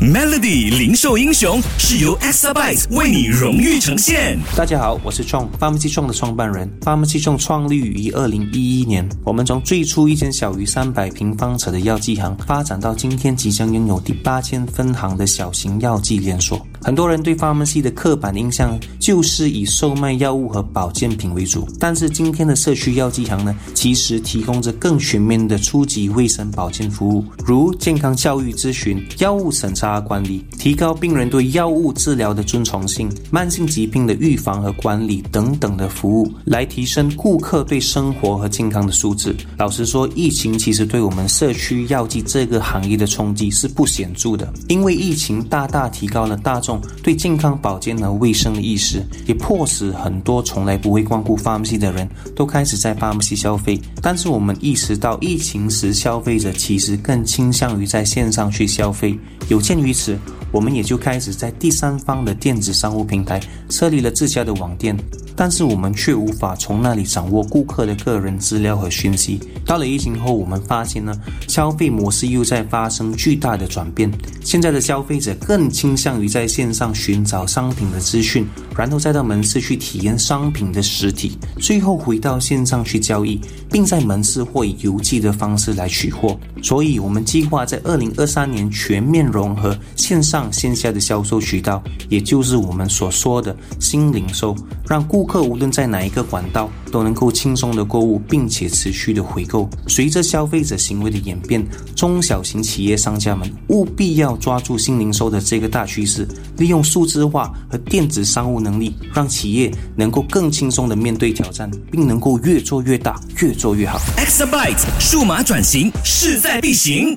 Melody 零售英雄是由 Exabyte 为你荣誉呈现。大家好，我是创 Pharmacy 创的创办人。farmacy 创立于二零一一年，我们从最初一间小于三百平方尺的药剂行，发展到今天即将拥有第八间分行的小型药剂连锁。很多人对 Pharmacy 的刻板印象就是以售卖药物和保健品为主，但是今天的社区药剂行呢，其实提供着更全面的初级卫生保健服务，如健康教育咨询、药物审查。管理，提高病人对药物治疗的遵从性，慢性疾病的预防和管理等等的服务，来提升顾客对生活和健康的素质。老实说，疫情其实对我们社区药剂这个行业的冲击是不显著的，因为疫情大大提高了大众对健康保健和卫生的意识，也迫使很多从来不会光顾 Farmacy 的人都开始在 Farmacy 消费。但是我们意识到，疫情时消费者其实更倾向于在线上去消费，有鉴。于此，我们也就开始在第三方的电子商务平台设立了自家的网店。但是我们却无法从那里掌握顾客的个人资料和讯息。到了疫情后，我们发现呢，消费模式又在发生巨大的转变。现在的消费者更倾向于在线上寻找商品的资讯，然后再到门市去体验商品的实体，最后回到线上去交易，并在门市或以邮寄的方式来取货。所以，我们计划在二零二三年全面融合线上上线下的销售渠道，也就是我们所说的新零售，让顾客无论在哪一个管道都能够轻松的购物，并且持续的回购。随着消费者行为的演变，中小型企业商家们务必要抓住新零售的这个大趋势，利用数字化和电子商务能力，让企业能够更轻松的面对挑战，并能够越做越大，越做越好。xabyte 数码转型势在必行。